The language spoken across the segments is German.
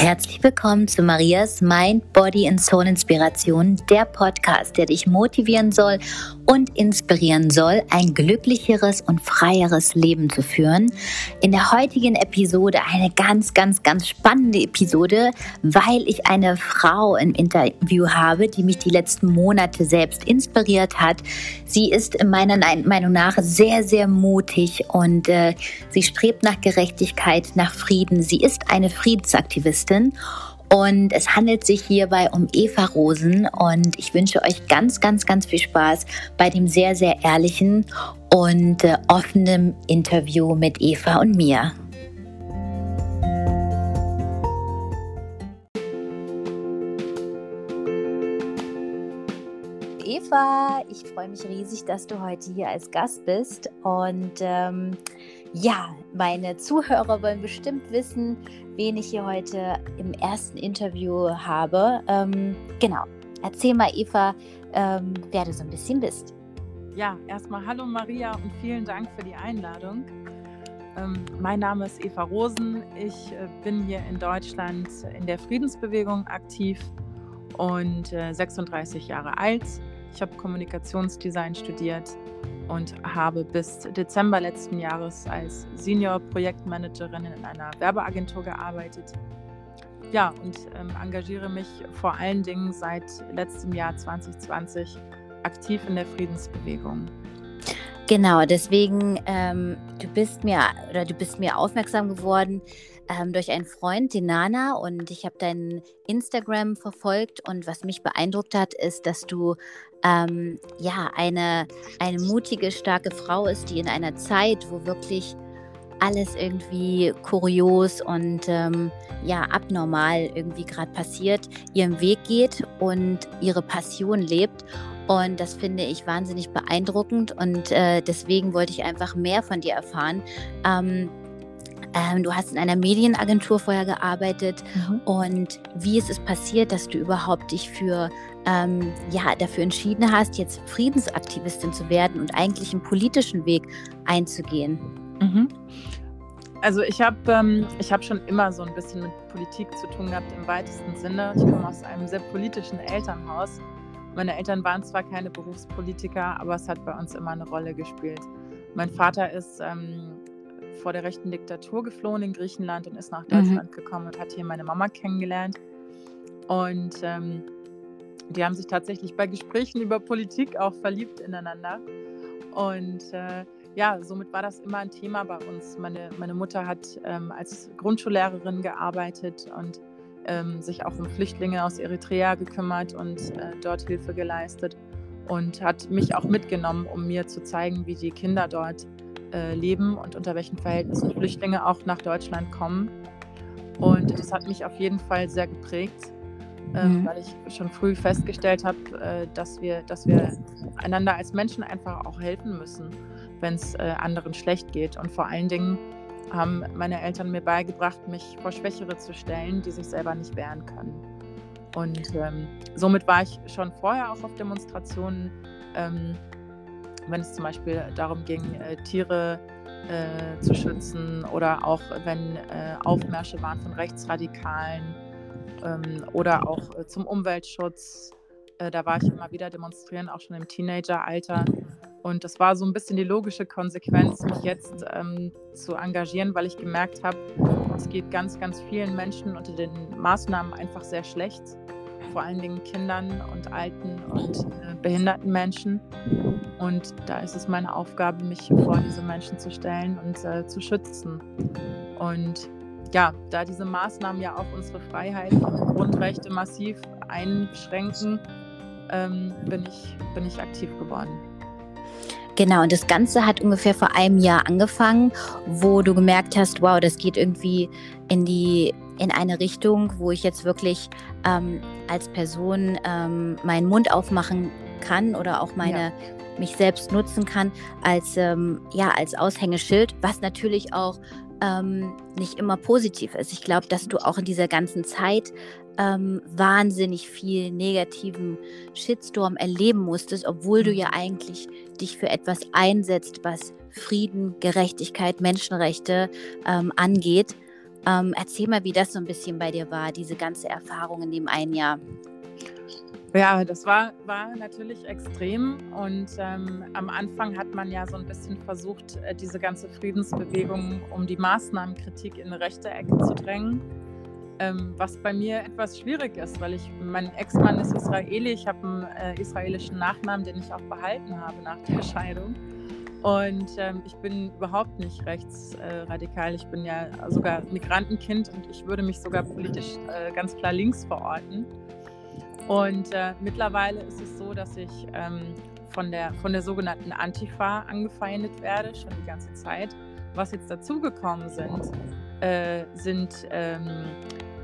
Herzlich willkommen zu Marias Mind, Body and Soul Inspiration, der Podcast, der dich motivieren soll und inspirieren soll, ein glücklicheres und freieres Leben zu führen. In der heutigen Episode eine ganz, ganz, ganz spannende Episode, weil ich eine Frau im Interview habe, die mich die letzten Monate selbst inspiriert hat. Sie ist in meiner Meinung nach sehr, sehr mutig und äh, sie strebt nach Gerechtigkeit, nach Frieden. Sie ist eine Friedensaktivistin. Und es handelt sich hierbei um Eva Rosen und ich wünsche euch ganz, ganz, ganz viel Spaß bei dem sehr, sehr ehrlichen und äh, offenen Interview mit Eva und mir. Eva, ich freue mich riesig, dass du heute hier als Gast bist und ähm, ja, meine Zuhörer wollen bestimmt wissen, wen ich hier heute im ersten Interview habe. Ähm, genau, erzähl mal, Eva, ähm, wer du so ein bisschen bist. Ja, erstmal hallo Maria und vielen Dank für die Einladung. Ähm, mein Name ist Eva Rosen. Ich äh, bin hier in Deutschland in der Friedensbewegung aktiv und äh, 36 Jahre alt. Ich habe Kommunikationsdesign studiert und habe bis Dezember letzten Jahres als Senior-Projektmanagerin in einer Werbeagentur gearbeitet. Ja, und ähm, engagiere mich vor allen Dingen seit letztem Jahr 2020 aktiv in der Friedensbewegung. Genau, deswegen ähm, du bist mir oder du bist mir aufmerksam geworden ähm, durch einen Freund, den Nana, und ich habe dein Instagram verfolgt und was mich beeindruckt hat, ist, dass du ähm, ja eine eine mutige, starke Frau ist, die in einer Zeit, wo wirklich alles irgendwie kurios und ähm, ja abnormal irgendwie gerade passiert, ihren Weg geht und ihre Passion lebt und das finde ich wahnsinnig beeindruckend und äh, deswegen wollte ich einfach mehr von dir erfahren. Ähm, ähm, du hast in einer Medienagentur vorher gearbeitet mhm. und wie ist es passiert, dass du überhaupt dich für ähm, ja dafür entschieden hast, jetzt Friedensaktivistin zu werden und eigentlich einen politischen Weg einzugehen? Mhm. Also ich habe ähm, hab schon immer so ein bisschen mit Politik zu tun gehabt im weitesten Sinne. Ich komme aus einem sehr politischen Elternhaus meine Eltern waren zwar keine Berufspolitiker, aber es hat bei uns immer eine Rolle gespielt. Mein Vater ist ähm, vor der rechten Diktatur geflohen in Griechenland und ist nach mhm. Deutschland mhm. gekommen und hat hier meine Mama kennengelernt. Und ähm, die haben sich tatsächlich bei Gesprächen über Politik auch verliebt ineinander. Und äh, ja, somit war das immer ein Thema bei uns. Meine, meine Mutter hat ähm, als Grundschullehrerin gearbeitet und ähm, sich auch um Flüchtlinge aus Eritrea gekümmert und äh, dort Hilfe geleistet und hat mich auch mitgenommen, um mir zu zeigen, wie die Kinder dort äh, leben und unter welchen Verhältnissen Flüchtlinge auch nach Deutschland kommen. Und das hat mich auf jeden Fall sehr geprägt, äh, mhm. weil ich schon früh festgestellt habe, äh, dass, wir, dass wir einander als Menschen einfach auch helfen müssen, wenn es äh, anderen schlecht geht. Und vor allen Dingen haben meine Eltern mir beigebracht, mich vor Schwächere zu stellen, die sich selber nicht wehren können. Und ähm, somit war ich schon vorher auch auf Demonstrationen, ähm, wenn es zum Beispiel darum ging, äh, Tiere äh, zu schützen oder auch wenn äh, Aufmärsche waren von Rechtsradikalen ähm, oder auch äh, zum Umweltschutz. Äh, da war ich immer wieder demonstrieren, auch schon im Teenageralter. Und das war so ein bisschen die logische Konsequenz, mich jetzt ähm, zu engagieren, weil ich gemerkt habe, es geht ganz, ganz vielen Menschen unter den Maßnahmen einfach sehr schlecht. Vor allen Dingen Kindern und alten und äh, behinderten Menschen. Und da ist es meine Aufgabe, mich vor diese Menschen zu stellen und äh, zu schützen. Und ja, da diese Maßnahmen ja auch unsere Freiheit und Grundrechte massiv einschränken, ähm, bin, ich, bin ich aktiv geworden. Genau, und das Ganze hat ungefähr vor einem Jahr angefangen, wo du gemerkt hast, wow, das geht irgendwie in die in eine Richtung, wo ich jetzt wirklich ähm, als Person ähm, meinen Mund aufmachen kann oder auch meine ja. mich selbst nutzen kann als ähm, ja als Aushängeschild, was natürlich auch ähm, nicht immer positiv ist. Ich glaube, dass du auch in dieser ganzen Zeit ähm, wahnsinnig viel negativen Shitstorm erleben musstest, obwohl du ja mhm. eigentlich dich für etwas einsetzt, was Frieden, Gerechtigkeit, Menschenrechte ähm, angeht. Ähm, erzähl mal, wie das so ein bisschen bei dir war, diese ganze Erfahrung in dem einen Jahr. Ja, das war, war natürlich extrem und ähm, am Anfang hat man ja so ein bisschen versucht, äh, diese ganze Friedensbewegung um die Maßnahmenkritik in eine rechte Ecke zu drängen, ähm, was bei mir etwas schwierig ist, weil ich, mein Ex-Mann ist Israeli, ich habe einen äh, israelischen Nachnamen, den ich auch behalten habe nach der Scheidung. Und ähm, ich bin überhaupt nicht rechtsradikal. Äh, ich bin ja sogar Migrantenkind und ich würde mich sogar politisch äh, ganz klar links verorten. Und äh, mittlerweile ist es so, dass ich ähm, von, der, von der sogenannten Antifa angefeindet werde, schon die ganze Zeit. Was jetzt dazugekommen sind, äh, sind ähm,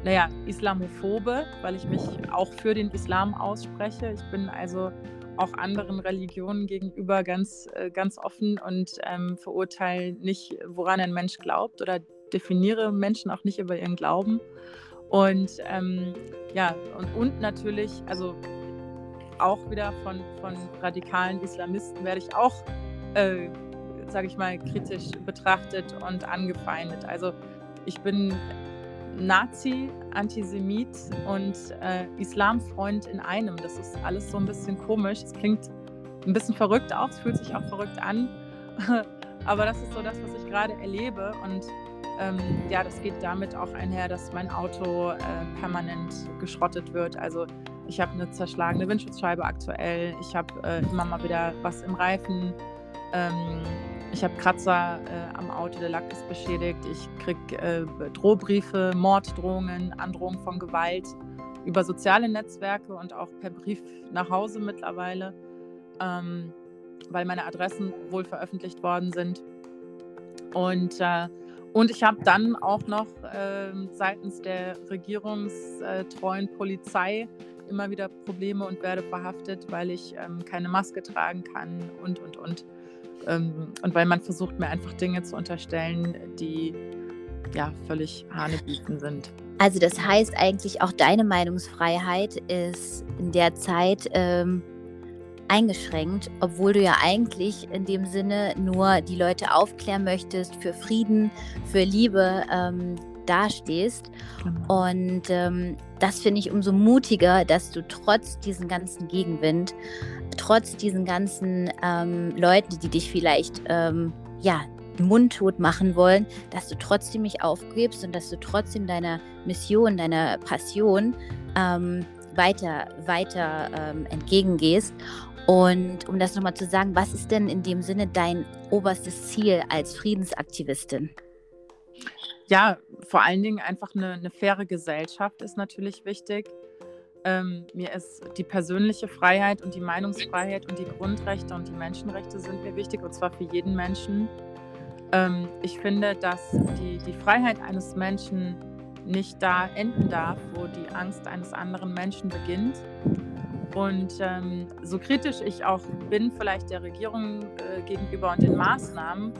naja, Islamophobe, weil ich mich auch für den Islam ausspreche. Ich bin also auch anderen Religionen gegenüber ganz, äh, ganz offen und ähm, verurteile nicht, woran ein Mensch glaubt oder definiere Menschen auch nicht über ihren Glauben. Und ähm, ja, und, und natürlich, also auch wieder von, von radikalen Islamisten werde ich auch, äh, sage ich mal, kritisch betrachtet und angefeindet. Also ich bin Nazi, Antisemit und äh, Islamfreund in einem. Das ist alles so ein bisschen komisch. Es klingt ein bisschen verrückt auch, es fühlt sich auch verrückt an. Aber das ist so das, was ich gerade erlebe. Und ähm, ja, das geht damit auch einher, dass mein Auto äh, permanent geschrottet wird. Also ich habe eine zerschlagene Windschutzscheibe aktuell. Ich habe äh, immer mal wieder was im Reifen. Ähm, ich habe Kratzer äh, am Auto, der Lack ist beschädigt. Ich kriege äh, Drohbriefe, Morddrohungen, Androhungen von Gewalt über soziale Netzwerke und auch per Brief nach Hause mittlerweile, ähm, weil meine Adressen wohl veröffentlicht worden sind. Und, äh, und ich habe dann auch noch ähm, seitens der regierungstreuen Polizei immer wieder Probleme und werde verhaftet, weil ich ähm, keine Maske tragen kann und, und, und. Ähm, und weil man versucht, mir einfach Dinge zu unterstellen, die ja völlig hanebüchen sind. Also das heißt eigentlich auch deine Meinungsfreiheit ist in der Zeit ähm, eingeschränkt, obwohl du ja eigentlich in dem Sinne nur die Leute aufklären möchtest, für Frieden, für Liebe ähm, dastehst. Genau. Und ähm, das finde ich umso mutiger, dass du trotz diesen ganzen Gegenwind trotz diesen ganzen ähm, Leuten, die dich vielleicht ähm, ja, mundtot machen wollen, dass du trotzdem nicht aufgibst und dass du trotzdem deiner Mission, deiner Passion ähm, weiter, weiter ähm, entgegengehst. Und um das nochmal zu sagen, was ist denn in dem Sinne dein oberstes Ziel als Friedensaktivistin? Ja, vor allen Dingen einfach eine, eine faire Gesellschaft ist natürlich wichtig. Ähm, mir ist die persönliche Freiheit und die Meinungsfreiheit und die Grundrechte und die Menschenrechte sind mir wichtig und zwar für jeden Menschen. Ähm, ich finde, dass die, die Freiheit eines Menschen nicht da enden darf, wo die Angst eines anderen Menschen beginnt. Und ähm, so kritisch ich auch bin, vielleicht der Regierung äh, gegenüber und den Maßnahmen,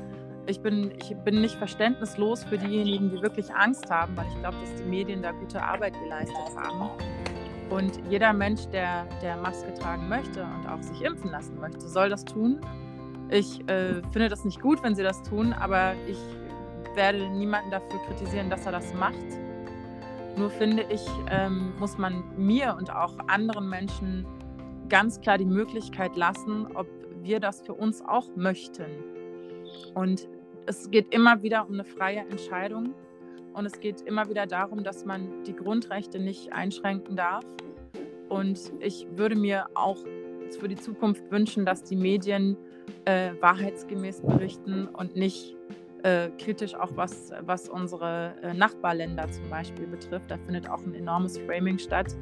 ich bin, ich bin nicht verständnislos für diejenigen, die wirklich Angst haben, weil ich glaube, dass die Medien da gute Arbeit geleistet haben. Und jeder Mensch, der, der Maske tragen möchte und auch sich impfen lassen möchte, soll das tun. Ich äh, finde das nicht gut, wenn sie das tun, aber ich werde niemanden dafür kritisieren, dass er das macht. Nur finde ich, ähm, muss man mir und auch anderen Menschen ganz klar die Möglichkeit lassen, ob wir das für uns auch möchten. Und es geht immer wieder um eine freie Entscheidung. Und es geht immer wieder darum, dass man die Grundrechte nicht einschränken darf. Und ich würde mir auch für die Zukunft wünschen, dass die Medien äh, wahrheitsgemäß berichten und nicht äh, kritisch auch was, was unsere äh, Nachbarländer zum Beispiel betrifft. Da findet auch ein enormes Framing statt.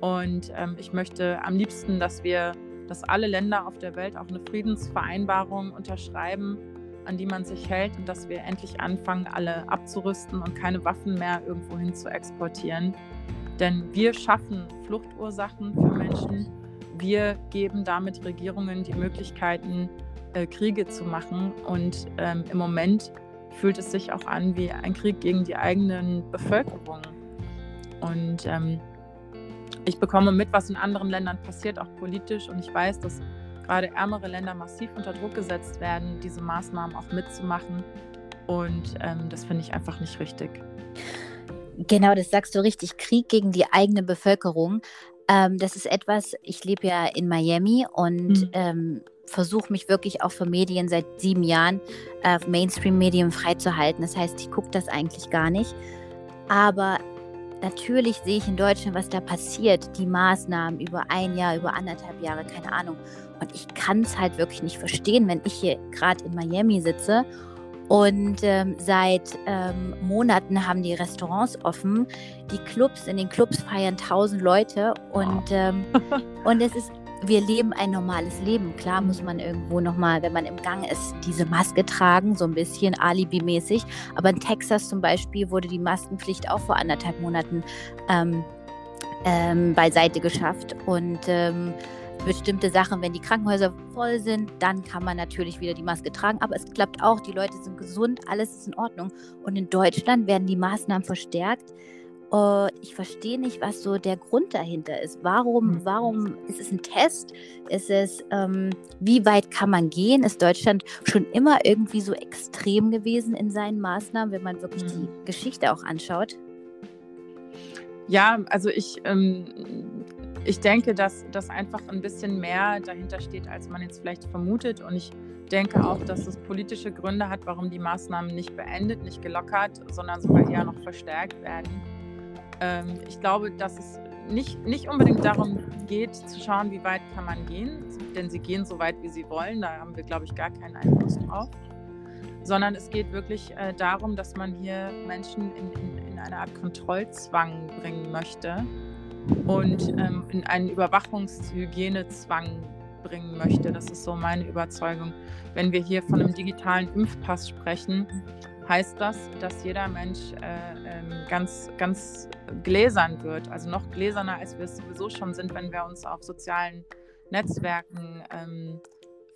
Und ähm, ich möchte am liebsten, dass wir, dass alle Länder auf der Welt auch eine Friedensvereinbarung unterschreiben an die man sich hält und dass wir endlich anfangen, alle abzurüsten und keine Waffen mehr irgendwo hin zu exportieren. Denn wir schaffen Fluchtursachen für Menschen. Wir geben damit Regierungen die Möglichkeiten, äh, Kriege zu machen. Und ähm, im Moment fühlt es sich auch an wie ein Krieg gegen die eigenen Bevölkerung. Und ähm, ich bekomme mit, was in anderen Ländern passiert, auch politisch. Und ich weiß, dass gerade ärmere Länder massiv unter Druck gesetzt werden, diese Maßnahmen auch mitzumachen. Und ähm, das finde ich einfach nicht richtig. Genau, das sagst du richtig. Krieg gegen die eigene Bevölkerung. Ähm, das ist etwas, ich lebe ja in Miami und mhm. ähm, versuche mich wirklich auch für Medien seit sieben Jahren, äh, Mainstream-Medien freizuhalten. Das heißt, ich gucke das eigentlich gar nicht. Aber natürlich sehe ich in Deutschland, was da passiert, die Maßnahmen über ein Jahr, über anderthalb Jahre, keine Ahnung. Und ich kann es halt wirklich nicht verstehen, wenn ich hier gerade in Miami sitze und ähm, seit ähm, Monaten haben die Restaurants offen. Die Clubs, in den Clubs feiern tausend Leute und, ähm, und es ist, wir leben ein normales Leben. Klar muss man irgendwo nochmal, wenn man im Gang ist, diese Maske tragen, so ein bisschen alibimäßig. Aber in Texas zum Beispiel wurde die Maskenpflicht auch vor anderthalb Monaten ähm, ähm, beiseite geschafft. Und ähm, bestimmte Sachen, wenn die Krankenhäuser voll sind, dann kann man natürlich wieder die Maske tragen. Aber es klappt auch, die Leute sind gesund, alles ist in Ordnung. Und in Deutschland werden die Maßnahmen verstärkt. Uh, ich verstehe nicht, was so der Grund dahinter ist. Warum, hm. warum ist es ein Test? Ist es, ähm, wie weit kann man gehen? Ist Deutschland schon immer irgendwie so extrem gewesen in seinen Maßnahmen, wenn man wirklich mhm. die Geschichte auch anschaut? Ja, also ich ähm, ich denke, dass das einfach ein bisschen mehr dahinter steht, als man jetzt vielleicht vermutet. Und ich denke auch, dass es politische Gründe hat, warum die Maßnahmen nicht beendet, nicht gelockert, sondern sogar eher noch verstärkt werden. Ähm, ich glaube, dass es nicht, nicht unbedingt darum geht, zu schauen, wie weit kann man gehen, denn sie gehen so weit, wie sie wollen. Da haben wir, glaube ich, gar keinen Einfluss drauf. Sondern es geht wirklich äh, darum, dass man hier Menschen in, in, in eine Art Kontrollzwang bringen möchte und ähm, in einen Überwachungshygienezwang bringen möchte. Das ist so meine Überzeugung. Wenn wir hier von einem digitalen Impfpass sprechen, heißt das, dass jeder Mensch äh, ähm, ganz, ganz gläsern wird, also noch gläserner, als wir es sowieso schon sind, wenn wir uns auf sozialen Netzwerken ähm,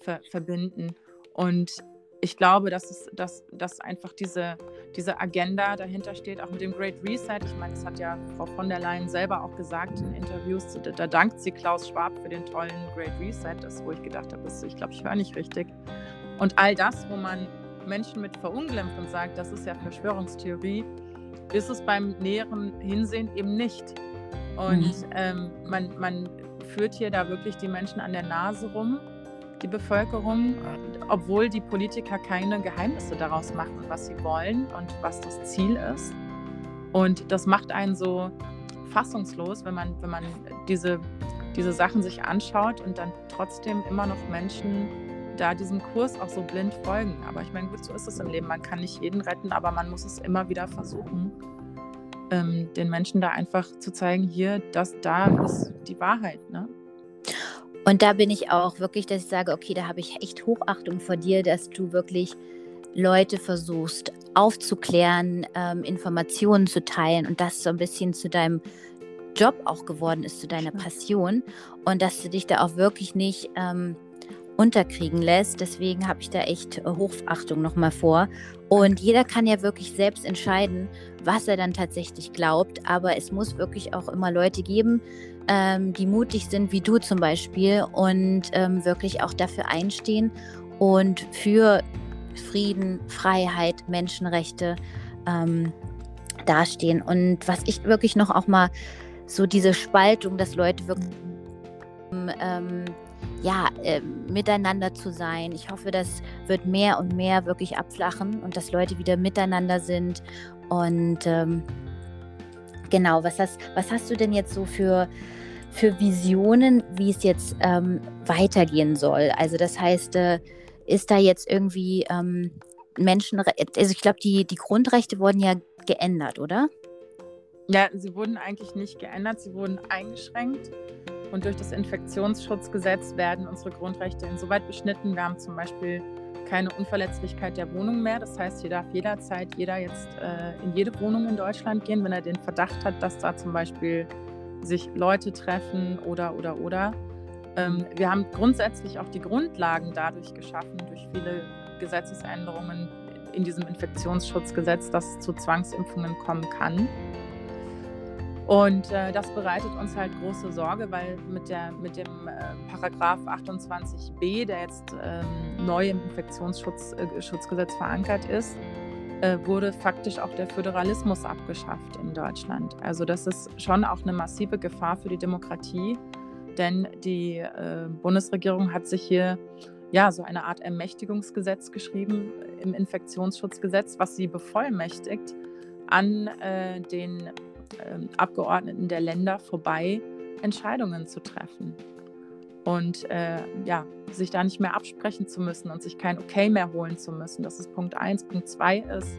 ver verbinden. Und ich glaube, dass, es, dass, dass einfach diese, diese Agenda dahinter steht, auch mit dem Great Reset. Ich meine, das hat ja Frau von der Leyen selber auch gesagt in Interviews. Da, da dankt sie Klaus Schwab für den tollen Great Reset, das, wo ich gedacht habe, ich glaube, ich höre nicht richtig. Und all das, wo man Menschen mit verunglimpft und sagt, das ist ja Verschwörungstheorie, ist es beim näheren Hinsehen eben nicht. Und mhm. ähm, man, man führt hier da wirklich die Menschen an der Nase rum die Bevölkerung, obwohl die Politiker keine Geheimnisse daraus machen, was sie wollen und was das Ziel ist. Und das macht einen so fassungslos, wenn man, wenn man diese, diese Sachen sich anschaut und dann trotzdem immer noch Menschen da diesem Kurs auch so blind folgen. Aber ich meine, gut, so ist es im Leben. Man kann nicht jeden retten, aber man muss es immer wieder versuchen, ähm, den Menschen da einfach zu zeigen, hier, das, da ist die Wahrheit. Ne? Und da bin ich auch wirklich, dass ich sage, okay, da habe ich echt Hochachtung vor dir, dass du wirklich Leute versuchst aufzuklären, ähm, Informationen zu teilen und das so ein bisschen zu deinem Job auch geworden ist, zu deiner Passion und dass du dich da auch wirklich nicht ähm, unterkriegen lässt. Deswegen habe ich da echt Hochachtung nochmal vor. Und jeder kann ja wirklich selbst entscheiden, was er dann tatsächlich glaubt. Aber es muss wirklich auch immer Leute geben, ähm, die mutig sind, wie du zum Beispiel, und ähm, wirklich auch dafür einstehen und für Frieden, Freiheit, Menschenrechte ähm, dastehen. Und was ich wirklich noch auch mal so diese Spaltung, dass Leute wirklich ähm, ja, äh, miteinander zu sein. Ich hoffe, das wird mehr und mehr wirklich abflachen und dass Leute wieder miteinander sind. Und ähm, genau, was hast, was hast du denn jetzt so für, für Visionen, wie es jetzt ähm, weitergehen soll? Also das heißt, äh, ist da jetzt irgendwie ähm, Menschenrechte, also ich glaube, die, die Grundrechte wurden ja geändert, oder? Ja, sie wurden eigentlich nicht geändert, sie wurden eingeschränkt. Und durch das Infektionsschutzgesetz werden unsere Grundrechte insoweit beschnitten. Wir haben zum Beispiel keine Unverletzlichkeit der Wohnung mehr. Das heißt, hier darf jederzeit jeder jetzt äh, in jede Wohnung in Deutschland gehen, wenn er den Verdacht hat, dass da zum Beispiel sich Leute treffen oder oder oder. Ähm, wir haben grundsätzlich auch die Grundlagen dadurch geschaffen, durch viele Gesetzesänderungen in diesem Infektionsschutzgesetz, dass es zu Zwangsimpfungen kommen kann. Und äh, das bereitet uns halt große Sorge, weil mit, der, mit dem äh, Paragraph 28b, der jetzt ähm, neu im Infektionsschutzgesetz äh, verankert ist, äh, wurde faktisch auch der Föderalismus abgeschafft in Deutschland. Also das ist schon auch eine massive Gefahr für die Demokratie, denn die äh, Bundesregierung hat sich hier ja so eine Art Ermächtigungsgesetz geschrieben im Infektionsschutzgesetz, was sie bevollmächtigt, an äh, den Abgeordneten der Länder vorbei Entscheidungen zu treffen und äh, ja, sich da nicht mehr absprechen zu müssen und sich kein Okay mehr holen zu müssen. Das ist Punkt 1. Punkt 2 ist,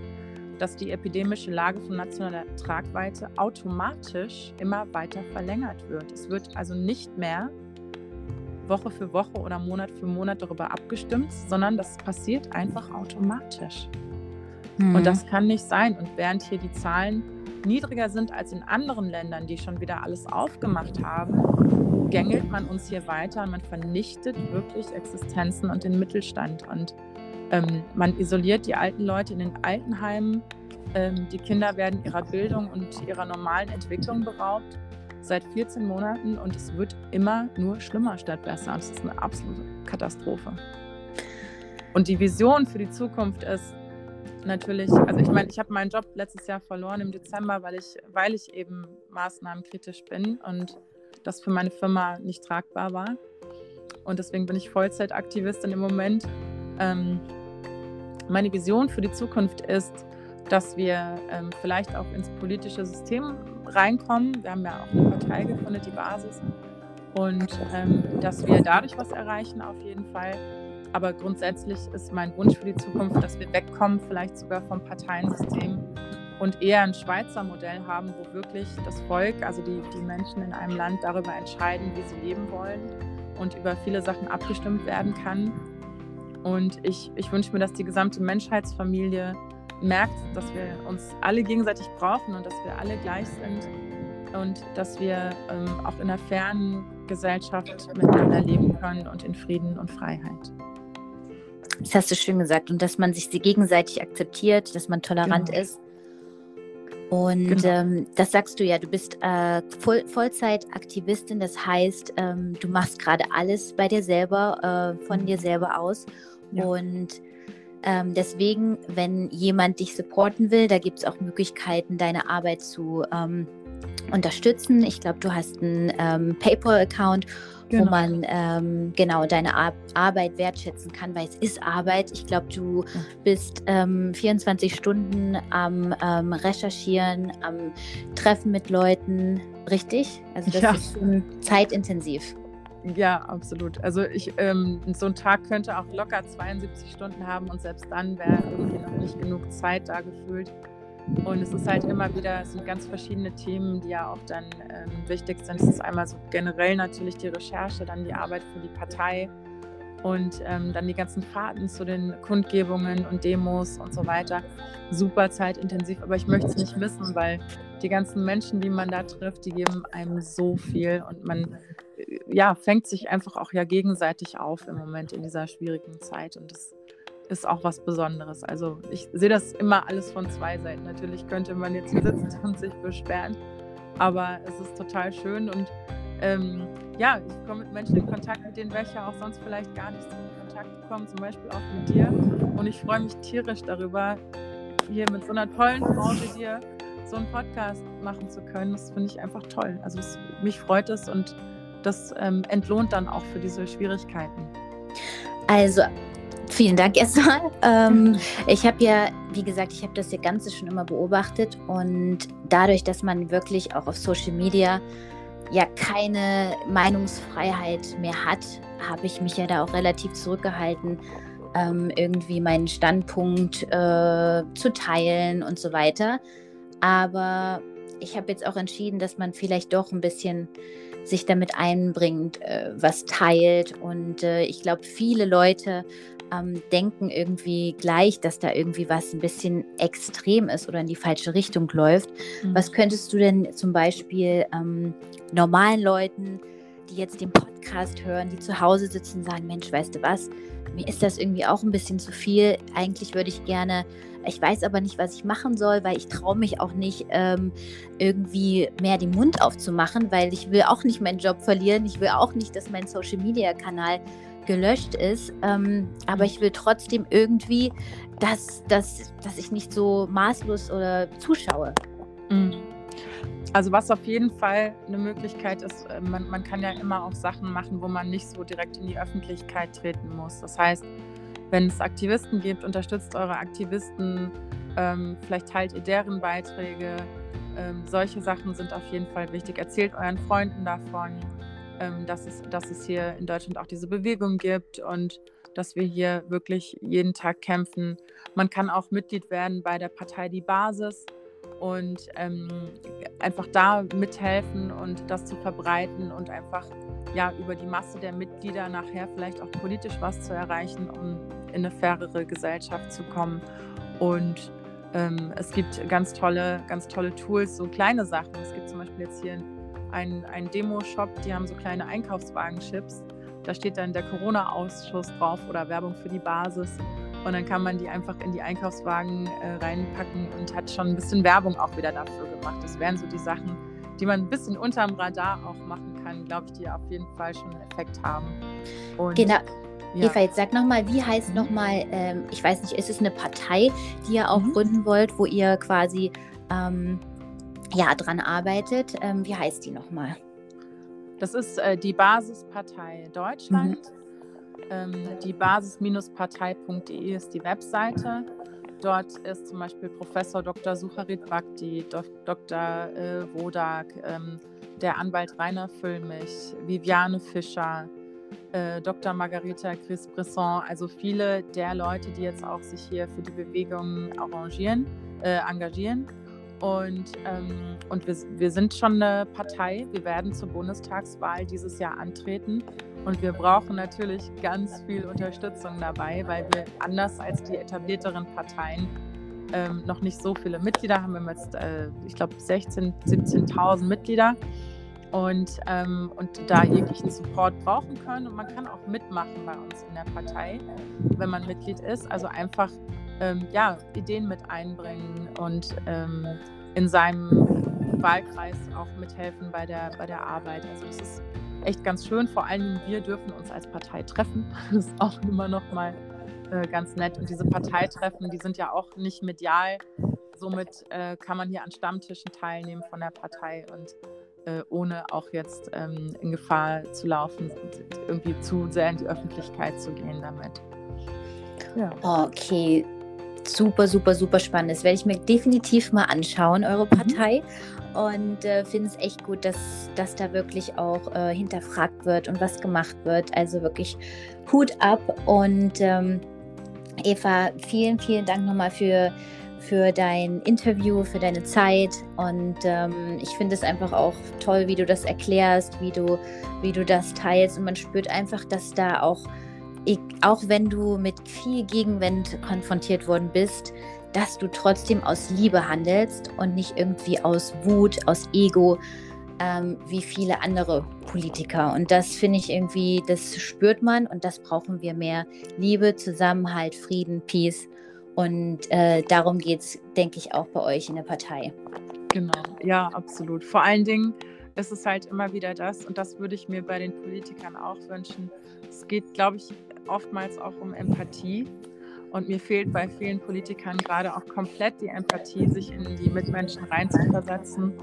dass die epidemische Lage von nationaler Tragweite automatisch immer weiter verlängert wird. Es wird also nicht mehr Woche für Woche oder Monat für Monat darüber abgestimmt, sondern das passiert einfach automatisch. Mhm. Und das kann nicht sein. Und während hier die Zahlen niedriger sind als in anderen Ländern, die schon wieder alles aufgemacht haben, gängelt man uns hier weiter und man vernichtet wirklich Existenzen und den Mittelstand. Und ähm, man isoliert die alten Leute in den Altenheimen. Ähm, die Kinder werden ihrer Bildung und ihrer normalen Entwicklung beraubt seit 14 Monaten und es wird immer nur schlimmer statt besser. Es ist eine absolute Katastrophe. Und die Vision für die Zukunft ist, natürlich, also ich meine, ich habe meinen Job letztes Jahr verloren im Dezember, weil ich, weil ich eben maßnahmenkritisch bin und das für meine Firma nicht tragbar war. Und deswegen bin ich Vollzeitaktivistin im Moment. Ähm, meine Vision für die Zukunft ist, dass wir ähm, vielleicht auch ins politische System reinkommen. Wir haben ja auch eine Partei gegründet, die Basis. Und ähm, dass wir dadurch was erreichen auf jeden Fall. Aber grundsätzlich ist mein Wunsch für die Zukunft, dass wir wegkommen, vielleicht sogar vom Parteiensystem und eher ein Schweizer Modell haben, wo wirklich das Volk, also die, die Menschen in einem Land darüber entscheiden, wie sie leben wollen und über viele Sachen abgestimmt werden kann. Und ich, ich wünsche mir, dass die gesamte Menschheitsfamilie merkt, dass wir uns alle gegenseitig brauchen und dass wir alle gleich sind und dass wir ähm, auch in einer fernen Gesellschaft miteinander leben können und in Frieden und Freiheit. Das hast du schön gesagt. Und dass man sich gegenseitig akzeptiert, dass man tolerant genau. ist. Und genau. ähm, das sagst du ja, du bist äh, Voll Vollzeitaktivistin, das heißt, ähm, du machst gerade alles bei dir selber, äh, von mhm. dir selber aus. Ja. Und ähm, deswegen, wenn jemand dich supporten will, da gibt es auch Möglichkeiten, deine Arbeit zu ähm, unterstützen. Ich glaube, du hast einen ähm, PayPal-Account genau. wo man ähm, genau deine Ar Arbeit wertschätzen kann, weil es ist Arbeit. Ich glaube, du bist ähm, 24 Stunden am ähm, Recherchieren, am Treffen mit Leuten, richtig? Also das ja. ist schon zeitintensiv. Ja, absolut. Also ich, ähm, so ein Tag könnte auch locker 72 Stunden haben und selbst dann wäre irgendwie noch nicht genug Zeit da gefühlt. Und es ist halt immer wieder, es sind ganz verschiedene Themen, die ja auch dann ähm, wichtig sind. Es ist einmal so generell natürlich die Recherche, dann die Arbeit für die Partei und ähm, dann die ganzen Fahrten zu den Kundgebungen und Demos und so weiter. Super zeitintensiv, aber ich möchte es nicht missen, weil die ganzen Menschen, die man da trifft, die geben einem so viel und man äh, ja, fängt sich einfach auch ja gegenseitig auf im Moment in dieser schwierigen Zeit und das ist auch was Besonderes. Also ich sehe das immer alles von zwei Seiten. Natürlich könnte man jetzt sitzen und sich beschweren, aber es ist total schön und ähm, ja, ich komme mit Menschen in Kontakt, mit denen welche auch sonst vielleicht gar nicht so in Kontakt kommen, zum Beispiel auch mit dir. Und ich freue mich tierisch darüber, hier mit so einer tollen Frau wie dir so einen Podcast machen zu können. Das finde ich einfach toll. Also es, mich freut es und das ähm, entlohnt dann auch für diese Schwierigkeiten. Also Vielen Dank erstmal. Ähm, ich habe ja, wie gesagt, ich habe das Ganze schon immer beobachtet und dadurch, dass man wirklich auch auf Social Media ja keine Meinungsfreiheit mehr hat, habe ich mich ja da auch relativ zurückgehalten, ähm, irgendwie meinen Standpunkt äh, zu teilen und so weiter. Aber ich habe jetzt auch entschieden, dass man vielleicht doch ein bisschen sich damit einbringt, äh, was teilt. Und äh, ich glaube, viele Leute ähm, denken irgendwie gleich, dass da irgendwie was ein bisschen extrem ist oder in die falsche Richtung läuft. Mhm. Was könntest du denn zum Beispiel ähm, normalen Leuten, die jetzt den Podcast hören, die zu Hause sitzen, sagen, Mensch, weißt du was, mir ist das irgendwie auch ein bisschen zu viel. Eigentlich würde ich gerne, ich weiß aber nicht, was ich machen soll, weil ich traue mich auch nicht, ähm, irgendwie mehr den Mund aufzumachen, weil ich will auch nicht meinen Job verlieren. Ich will auch nicht, dass mein Social-Media-Kanal gelöscht ist. Ähm, aber ich will trotzdem irgendwie, dass, dass, dass ich nicht so maßlos oder zuschaue. Mhm. Also was auf jeden Fall eine Möglichkeit ist, äh, man, man kann ja immer auch Sachen machen, wo man nicht so direkt in die Öffentlichkeit treten muss. Das heißt, wenn es Aktivisten gibt, unterstützt eure Aktivisten, ähm, vielleicht teilt ihr deren Beiträge. Ähm, solche Sachen sind auf jeden Fall wichtig. Erzählt euren Freunden davon, ähm, dass, es, dass es hier in Deutschland auch diese Bewegung gibt und dass wir hier wirklich jeden Tag kämpfen. Man kann auch Mitglied werden bei der Partei Die Basis und ähm, einfach da mithelfen und das zu verbreiten und einfach ja über die Masse der Mitglieder nachher vielleicht auch politisch was zu erreichen, um in eine fairere Gesellschaft zu kommen. Und ähm, es gibt ganz tolle, ganz tolle Tools, so kleine Sachen. Es gibt zum Beispiel jetzt hier einen, einen Demo-Shop, die haben so kleine Einkaufswagen-Chips. Da steht dann der Corona-Ausschuss drauf oder Werbung für die Basis. Und dann kann man die einfach in die Einkaufswagen äh, reinpacken und hat schon ein bisschen Werbung auch wieder dafür gemacht. Das wären so die Sachen, die man ein bisschen unterm Radar auch machen kann, glaube ich, die auf jeden Fall schon einen Effekt haben. Und genau. Ja. Eva, jetzt sag nochmal, wie heißt mhm. nochmal, ähm, ich weiß nicht, ist es eine Partei, die ihr auch mhm. gründen wollt, wo ihr quasi ähm, ja, dran arbeitet? Ähm, wie heißt die nochmal? Das ist äh, die Basispartei Deutschland. Mhm. Ähm, die basis-partei.de ist die Webseite. Dort ist zum Beispiel Professor Dr. Sucharit Bhakti, Dr. Äh, Wodak, ähm, der Anwalt Rainer Füllmich, Viviane Fischer, äh, Dr. Margareta Chris-Bresson, also viele der Leute, die jetzt auch sich hier für die Bewegung arrangieren, äh, engagieren. Und, ähm, und wir, wir sind schon eine Partei. Wir werden zur Bundestagswahl dieses Jahr antreten. Und wir brauchen natürlich ganz viel Unterstützung dabei, weil wir anders als die etablierteren Parteien ähm, noch nicht so viele Mitglieder haben. Wir haben jetzt, äh, ich glaube, 16.000, 17.000 Mitglieder und, ähm, und da jeglichen Support brauchen können. Und man kann auch mitmachen bei uns in der Partei, wenn man Mitglied ist. Also einfach ähm, ja, Ideen mit einbringen und ähm, in seinem Wahlkreis auch mithelfen bei der, bei der Arbeit. Also das ist echt ganz schön. Vor allen Dingen, wir dürfen uns als Partei treffen. Das ist auch immer noch mal äh, ganz nett. Und diese Parteitreffen, die sind ja auch nicht medial. Somit äh, kann man hier an Stammtischen teilnehmen von der Partei und äh, ohne auch jetzt ähm, in Gefahr zu laufen, irgendwie zu sehr in die Öffentlichkeit zu gehen damit. Ja. Okay, super, super, super spannend. Das werde ich mir definitiv mal anschauen, eure mhm. Partei. Mhm und äh, finde es echt gut, dass, dass da wirklich auch äh, hinterfragt wird und was gemacht wird. Also wirklich Hut ab und ähm, Eva, vielen, vielen Dank nochmal für, für dein Interview, für deine Zeit und ähm, ich finde es einfach auch toll, wie du das erklärst, wie du, wie du das teilst und man spürt einfach, dass da auch, auch wenn du mit viel Gegenwind konfrontiert worden bist, dass du trotzdem aus Liebe handelst und nicht irgendwie aus Wut, aus Ego, ähm, wie viele andere Politiker. Und das finde ich irgendwie, das spürt man und das brauchen wir mehr. Liebe, Zusammenhalt, Frieden, Peace. Und äh, darum geht es, denke ich, auch bei euch in der Partei. Genau, ja, absolut. Vor allen Dingen ist es halt immer wieder das, und das würde ich mir bei den Politikern auch wünschen. Es geht, glaube ich, oftmals auch um Empathie und mir fehlt bei vielen Politikern gerade auch komplett die Empathie, sich in die Mitmenschen reinzuversetzen.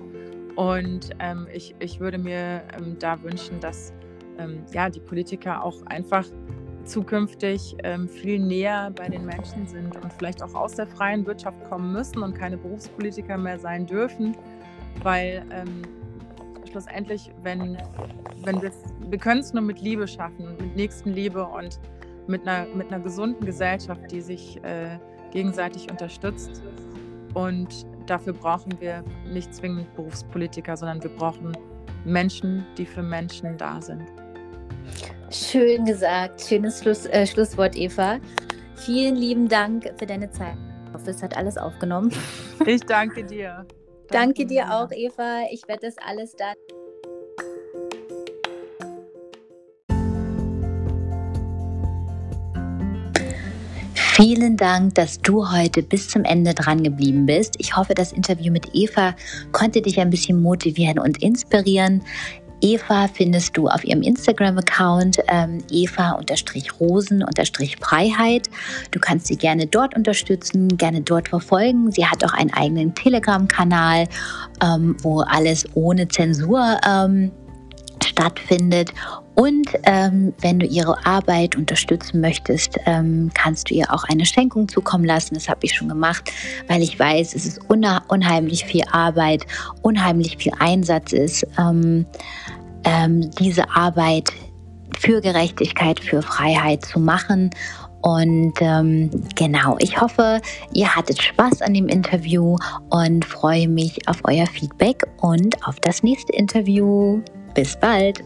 Und ähm, ich, ich würde mir ähm, da wünschen, dass ähm, ja, die Politiker auch einfach zukünftig ähm, viel näher bei den Menschen sind und vielleicht auch aus der freien Wirtschaft kommen müssen und keine Berufspolitiker mehr sein dürfen, weil ähm, schlussendlich, wenn, wenn wir, wir können es nur mit Liebe schaffen, mit Nächstenliebe und mit einer, mit einer gesunden Gesellschaft, die sich äh, gegenseitig unterstützt. Und dafür brauchen wir nicht zwingend Berufspolitiker, sondern wir brauchen Menschen, die für Menschen da sind. Schön gesagt, schönes Schluss, äh, Schlusswort, Eva. Vielen lieben Dank für deine Zeit. Ich hoffe, es hat alles aufgenommen. Ich danke dir. Danke, danke dir auch, Eva. Ich werde das alles dann. Vielen Dank, dass du heute bis zum Ende dran geblieben bist. Ich hoffe, das Interview mit Eva konnte dich ein bisschen motivieren und inspirieren. Eva findest du auf ihrem Instagram-Account ähm, Eva-Rosen-Freiheit. Du kannst sie gerne dort unterstützen, gerne dort verfolgen. Sie hat auch einen eigenen Telegram-Kanal, ähm, wo alles ohne Zensur ähm, stattfindet. Und ähm, wenn du ihre Arbeit unterstützen möchtest, ähm, kannst du ihr auch eine Schenkung zukommen lassen. Das habe ich schon gemacht, weil ich weiß, es ist unheimlich viel Arbeit, unheimlich viel Einsatz ist, ähm, ähm, diese Arbeit für Gerechtigkeit, für Freiheit zu machen. Und ähm, genau, ich hoffe, ihr hattet Spaß an dem Interview und freue mich auf euer Feedback und auf das nächste Interview. Bis bald!